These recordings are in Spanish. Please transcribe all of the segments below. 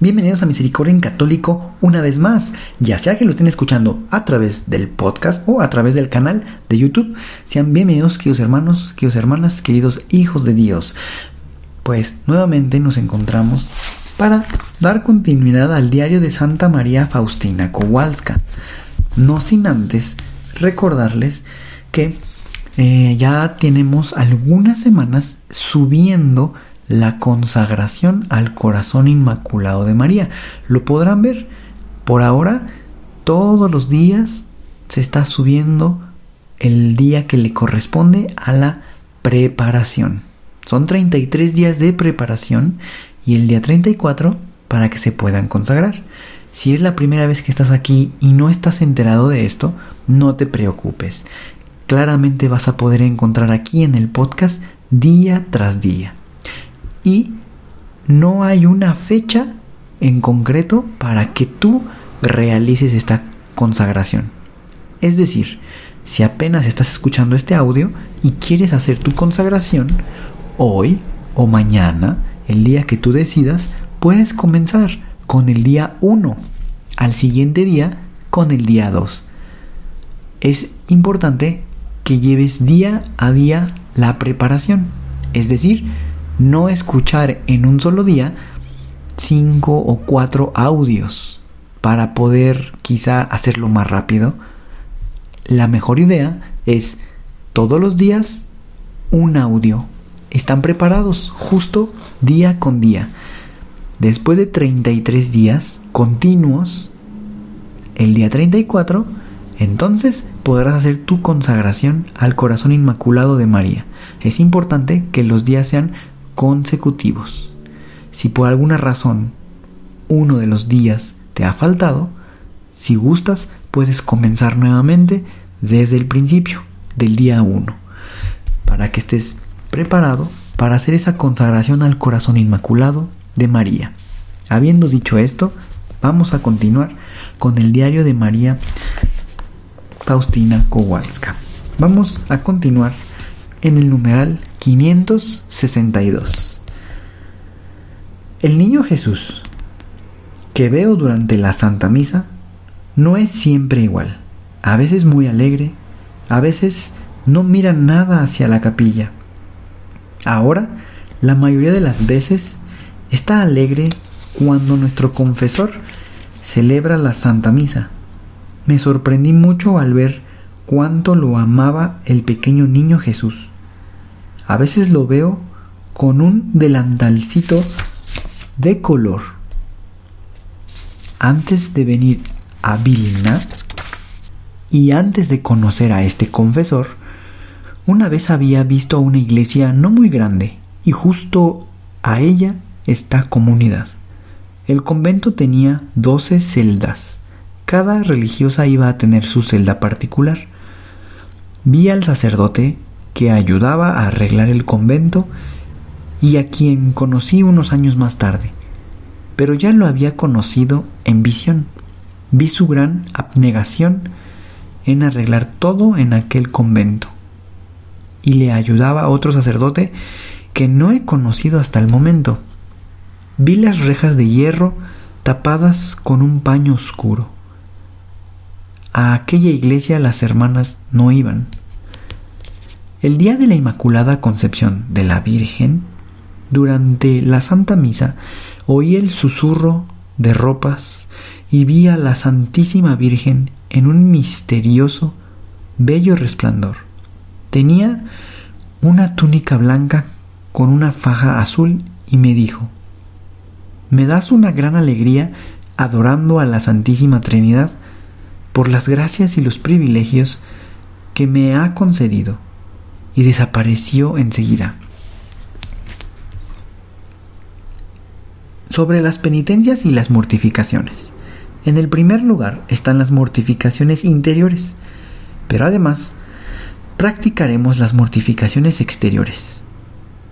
Bienvenidos a Misericordia en Católico una vez más, ya sea que lo estén escuchando a través del podcast o a través del canal de YouTube. Sean bienvenidos, queridos hermanos, queridos hermanas, queridos hijos de Dios. Pues nuevamente nos encontramos para dar continuidad al diario de Santa María Faustina Kowalska. No sin antes recordarles que eh, ya tenemos algunas semanas subiendo la consagración al corazón inmaculado de María. Lo podrán ver. Por ahora, todos los días se está subiendo el día que le corresponde a la preparación. Son 33 días de preparación y el día 34 para que se puedan consagrar. Si es la primera vez que estás aquí y no estás enterado de esto, no te preocupes. Claramente vas a poder encontrar aquí en el podcast día tras día y no hay una fecha en concreto para que tú realices esta consagración. Es decir, si apenas estás escuchando este audio y quieres hacer tu consagración, hoy o mañana, el día que tú decidas, puedes comenzar con el día 1, al siguiente día con el día 2. Es importante que lleves día a día la preparación, es decir, no escuchar en un solo día cinco o cuatro audios para poder quizá hacerlo más rápido. La mejor idea es todos los días un audio. Están preparados justo día con día. Después de 33 días continuos, el día 34, entonces podrás hacer tu consagración al corazón inmaculado de María. Es importante que los días sean consecutivos. Si por alguna razón uno de los días te ha faltado, si gustas puedes comenzar nuevamente desde el principio del día 1 para que estés preparado para hacer esa consagración al corazón inmaculado de María. Habiendo dicho esto, vamos a continuar con el diario de María Faustina Kowalska. Vamos a continuar en el numeral 562. El niño Jesús que veo durante la Santa Misa no es siempre igual. A veces muy alegre, a veces no mira nada hacia la capilla. Ahora, la mayoría de las veces, está alegre cuando nuestro confesor celebra la Santa Misa. Me sorprendí mucho al ver cuánto lo amaba el pequeño niño Jesús. A veces lo veo con un delantalcito de color. Antes de venir a Vilna y antes de conocer a este confesor, una vez había visto una iglesia no muy grande y justo a ella esta comunidad. El convento tenía doce celdas. Cada religiosa iba a tener su celda particular. Vi al sacerdote que ayudaba a arreglar el convento y a quien conocí unos años más tarde, pero ya lo había conocido en visión. Vi su gran abnegación en arreglar todo en aquel convento y le ayudaba a otro sacerdote que no he conocido hasta el momento. Vi las rejas de hierro tapadas con un paño oscuro. A aquella iglesia las hermanas no iban. El día de la Inmaculada Concepción de la Virgen, durante la Santa Misa, oí el susurro de ropas y vi a la Santísima Virgen en un misterioso, bello resplandor. Tenía una túnica blanca con una faja azul y me dijo, me das una gran alegría adorando a la Santísima Trinidad por las gracias y los privilegios que me ha concedido y desapareció enseguida. sobre las penitencias y las mortificaciones. En el primer lugar están las mortificaciones interiores, pero además practicaremos las mortificaciones exteriores,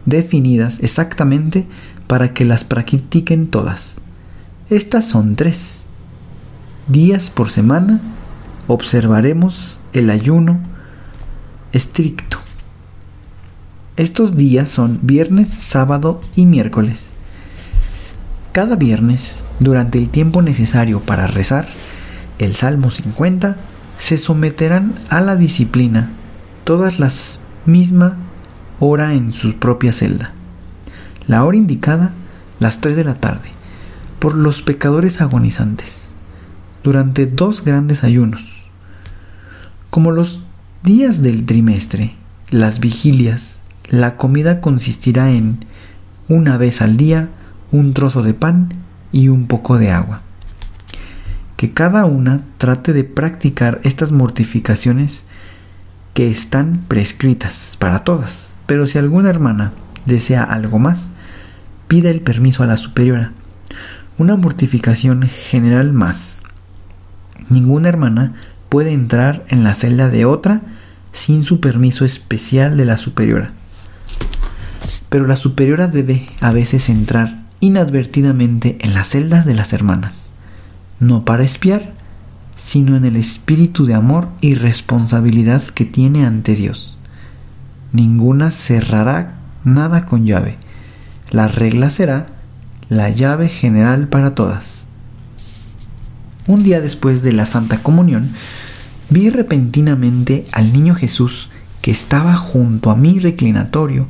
definidas exactamente para que las practiquen todas. Estas son tres. Días por semana observaremos el ayuno estricto. Estos días son viernes, sábado y miércoles. Cada viernes, durante el tiempo necesario para rezar el Salmo 50, se someterán a la disciplina todas las misma hora en su propia celda. La hora indicada, las 3 de la tarde, por los pecadores agonizantes, durante dos grandes ayunos. Como los días del trimestre, las vigilias, la comida consistirá en una vez al día un trozo de pan y un poco de agua. Que cada una trate de practicar estas mortificaciones que están prescritas para todas. Pero si alguna hermana desea algo más, pida el permiso a la superiora. Una mortificación general más. Ninguna hermana puede entrar en la celda de otra sin su permiso especial de la superiora. Pero la superiora debe a veces entrar inadvertidamente en las celdas de las hermanas, no para espiar, sino en el espíritu de amor y responsabilidad que tiene ante Dios. Ninguna cerrará nada con llave. La regla será la llave general para todas. Un día después de la Santa Comunión, vi repentinamente al niño Jesús que estaba junto a mi reclinatorio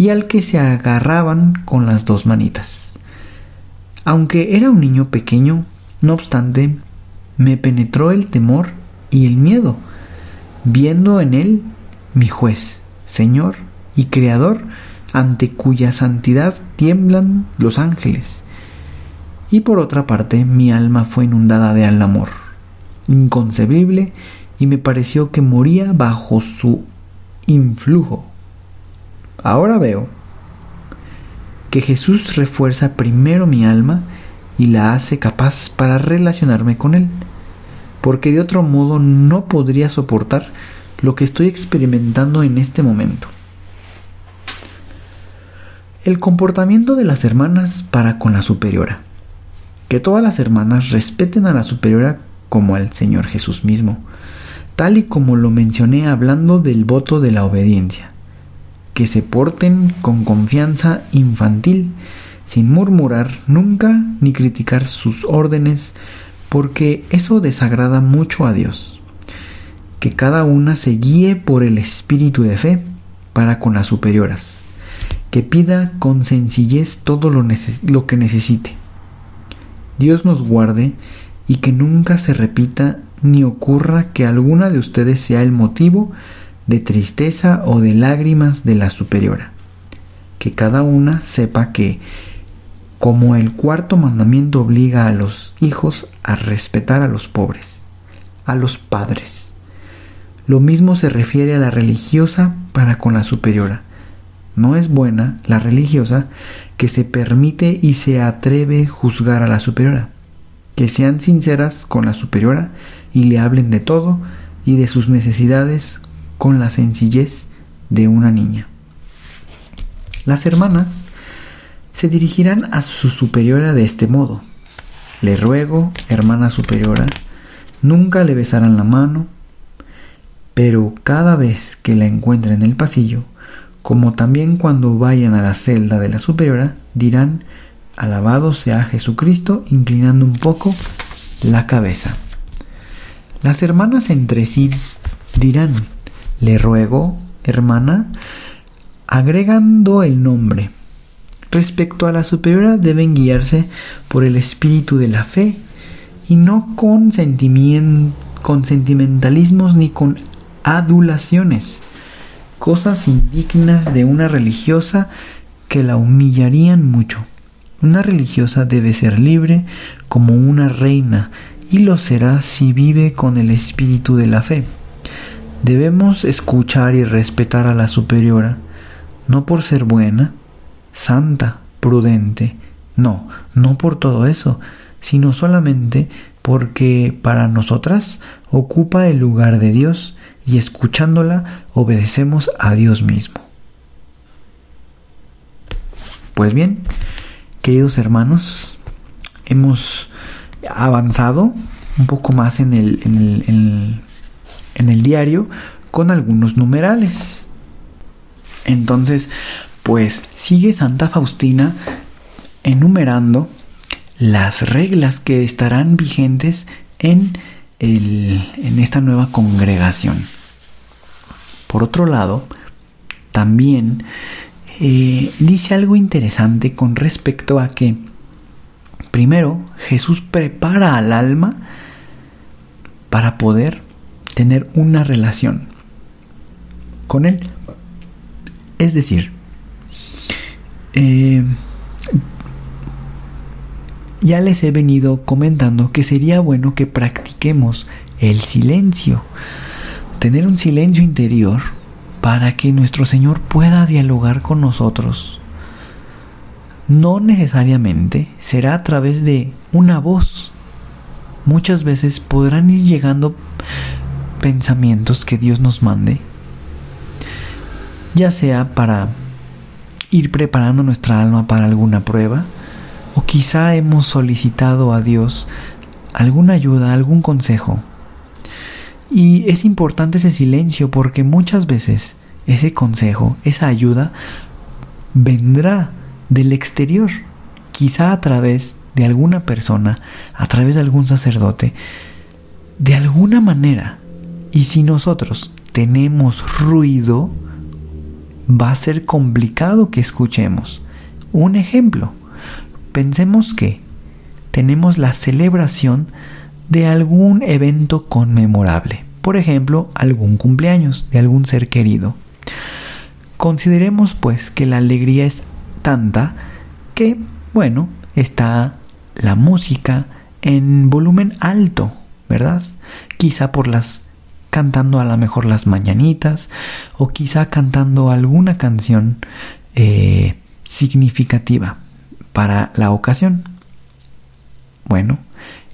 y al que se agarraban con las dos manitas. Aunque era un niño pequeño, no obstante, me penetró el temor y el miedo, viendo en él mi juez, Señor y Creador, ante cuya santidad tiemblan los ángeles. Y por otra parte, mi alma fue inundada de al amor, inconcebible, y me pareció que moría bajo su influjo. Ahora veo que Jesús refuerza primero mi alma y la hace capaz para relacionarme con Él porque de otro modo no podría soportar lo que estoy experimentando en este momento. El comportamiento de las hermanas para con la superiora. Que todas las hermanas respeten a la superiora como al Señor Jesús mismo, tal y como lo mencioné hablando del voto de la obediencia. Que se porten con confianza infantil, sin murmurar nunca ni criticar sus órdenes, porque eso desagrada mucho a Dios. Que cada una se guíe por el espíritu de fe para con las superioras. Que pida con sencillez todo lo, que necesite. Dios nos guarde y que nunca se repita ni ocurra que alguna de ustedes sea el motivo de tristeza o de lágrimas de la superiora. Que cada una sepa que como el cuarto mandamiento obliga a los hijos a respetar a los pobres, a los padres. Lo mismo se refiere a la religiosa para con la superiora. No es buena la religiosa que se permite y se atreve juzgar a la superiora. Que sean sinceras con la superiora y le hablen de todo y de sus necesidades con la sencillez de una niña. Las hermanas se dirigirán a su superiora de este modo. Le ruego, hermana superiora, nunca le besarán la mano, pero cada vez que la encuentren en el pasillo, como también cuando vayan a la celda de la superiora, dirán, alabado sea Jesucristo, inclinando un poco la cabeza. Las hermanas entre sí dirán, le ruego, hermana, agregando el nombre, respecto a la superiora deben guiarse por el espíritu de la fe y no con, con sentimentalismos ni con adulaciones, cosas indignas de una religiosa que la humillarían mucho. Una religiosa debe ser libre como una reina y lo será si vive con el espíritu de la fe. Debemos escuchar y respetar a la superiora, no por ser buena, santa, prudente, No, no por todo eso, sino solamente porque para nosotras ocupa el lugar de Dios y escuchándola obedecemos a Dios mismo. Pues bien, queridos hermanos, hemos avanzado un poco más en el, en el, en el, diario con algunos numerales. Entonces, pues sigue Santa Faustina enumerando las reglas que estarán vigentes en, el, en esta nueva congregación. Por otro lado, también eh, dice algo interesante con respecto a que primero Jesús prepara al alma para poder tener una relación con Él. Es decir, eh, ya les he venido comentando que sería bueno que practiquemos el silencio, tener un silencio interior para que nuestro Señor pueda dialogar con nosotros. No necesariamente será a través de una voz. Muchas veces podrán ir llegando pensamientos que Dios nos mande, ya sea para ir preparando nuestra alma para alguna prueba, o quizá hemos solicitado a Dios alguna ayuda, algún consejo. Y es importante ese silencio porque muchas veces ese consejo, esa ayuda, vendrá del exterior, quizá a través de alguna persona, a través de algún sacerdote, de alguna manera. Y si nosotros tenemos ruido, va a ser complicado que escuchemos. Un ejemplo, pensemos que tenemos la celebración de algún evento conmemorable, por ejemplo, algún cumpleaños de algún ser querido. Consideremos pues que la alegría es tanta que, bueno, está la música en volumen alto, ¿verdad? Quizá por las cantando a lo mejor las mañanitas o quizá cantando alguna canción eh, significativa para la ocasión. Bueno,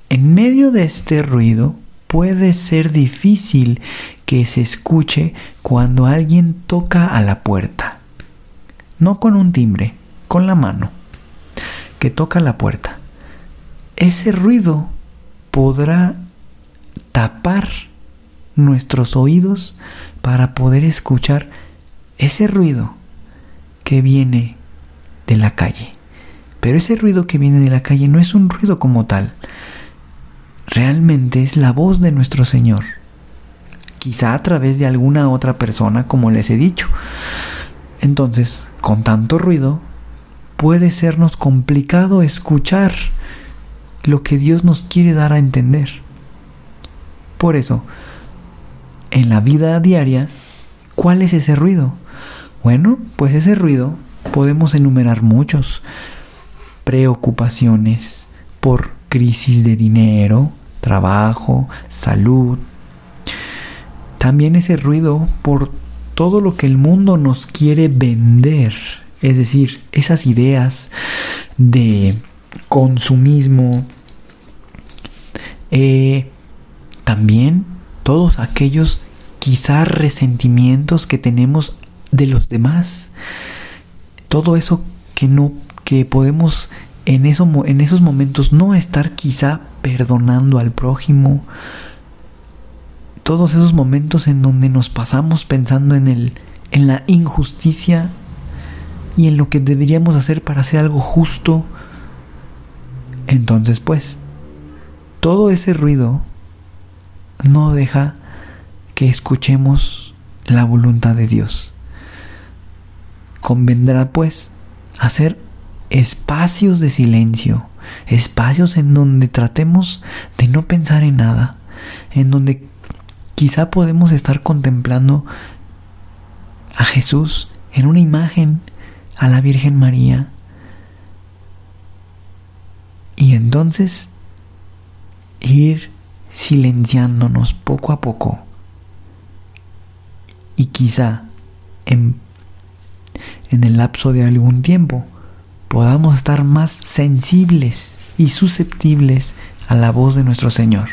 en medio de este ruido puede ser difícil que se escuche cuando alguien toca a la puerta. No con un timbre, con la mano, que toca la puerta. Ese ruido podrá tapar nuestros oídos para poder escuchar ese ruido que viene de la calle. Pero ese ruido que viene de la calle no es un ruido como tal. Realmente es la voz de nuestro Señor. Quizá a través de alguna otra persona, como les he dicho. Entonces, con tanto ruido, puede sernos complicado escuchar lo que Dios nos quiere dar a entender. Por eso, en la vida diaria, ¿cuál es ese ruido? Bueno, pues ese ruido podemos enumerar muchos. Preocupaciones por crisis de dinero, trabajo, salud. También ese ruido por todo lo que el mundo nos quiere vender. Es decir, esas ideas de consumismo. Eh, también todos aquellos quizás resentimientos que tenemos de los demás. Todo eso que no que podemos en, en esos momentos no estar quizá perdonando al prójimo. Todos esos momentos en donde nos pasamos pensando en el en la injusticia y en lo que deberíamos hacer para hacer algo justo. Entonces, pues, todo ese ruido no deja que escuchemos la voluntad de Dios. Convendrá pues hacer espacios de silencio, espacios en donde tratemos de no pensar en nada, en donde quizá podemos estar contemplando a Jesús en una imagen, a la Virgen María. Y entonces ir silenciándonos poco a poco. Y quizá en, en el lapso de algún tiempo podamos estar más sensibles y susceptibles a la voz de nuestro Señor.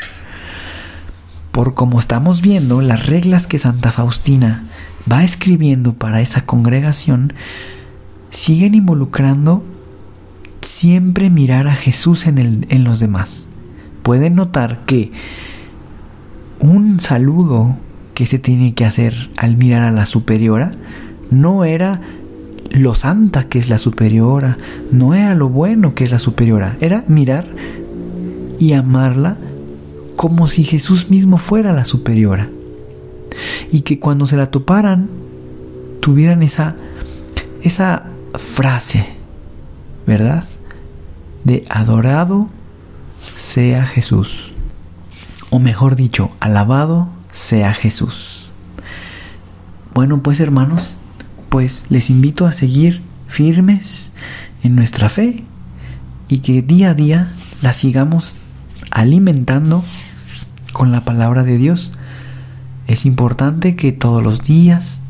Por como estamos viendo, las reglas que Santa Faustina va escribiendo para esa congregación siguen involucrando siempre mirar a Jesús en, el, en los demás. Pueden notar que un saludo que se tiene que hacer al mirar a la superiora no era lo santa que es la superiora, no era lo bueno que es la superiora, era mirar y amarla como si Jesús mismo fuera la superiora. Y que cuando se la toparan tuvieran esa esa frase, ¿verdad? De adorado sea Jesús. O mejor dicho, alabado sea Jesús. Bueno, pues hermanos, pues les invito a seguir firmes en nuestra fe y que día a día la sigamos alimentando con la palabra de Dios. Es importante que todos los días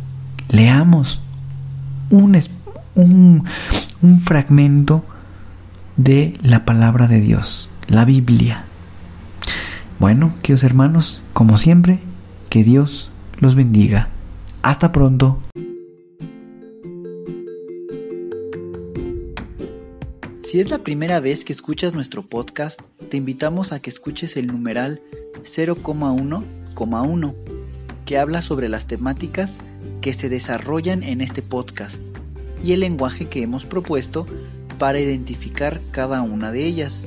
leamos un, un, un fragmento de la palabra de Dios, la Biblia. Bueno, queridos hermanos, como siempre, que Dios los bendiga. Hasta pronto. Si es la primera vez que escuchas nuestro podcast, te invitamos a que escuches el numeral 0,1,1, que habla sobre las temáticas que se desarrollan en este podcast y el lenguaje que hemos propuesto para identificar cada una de ellas,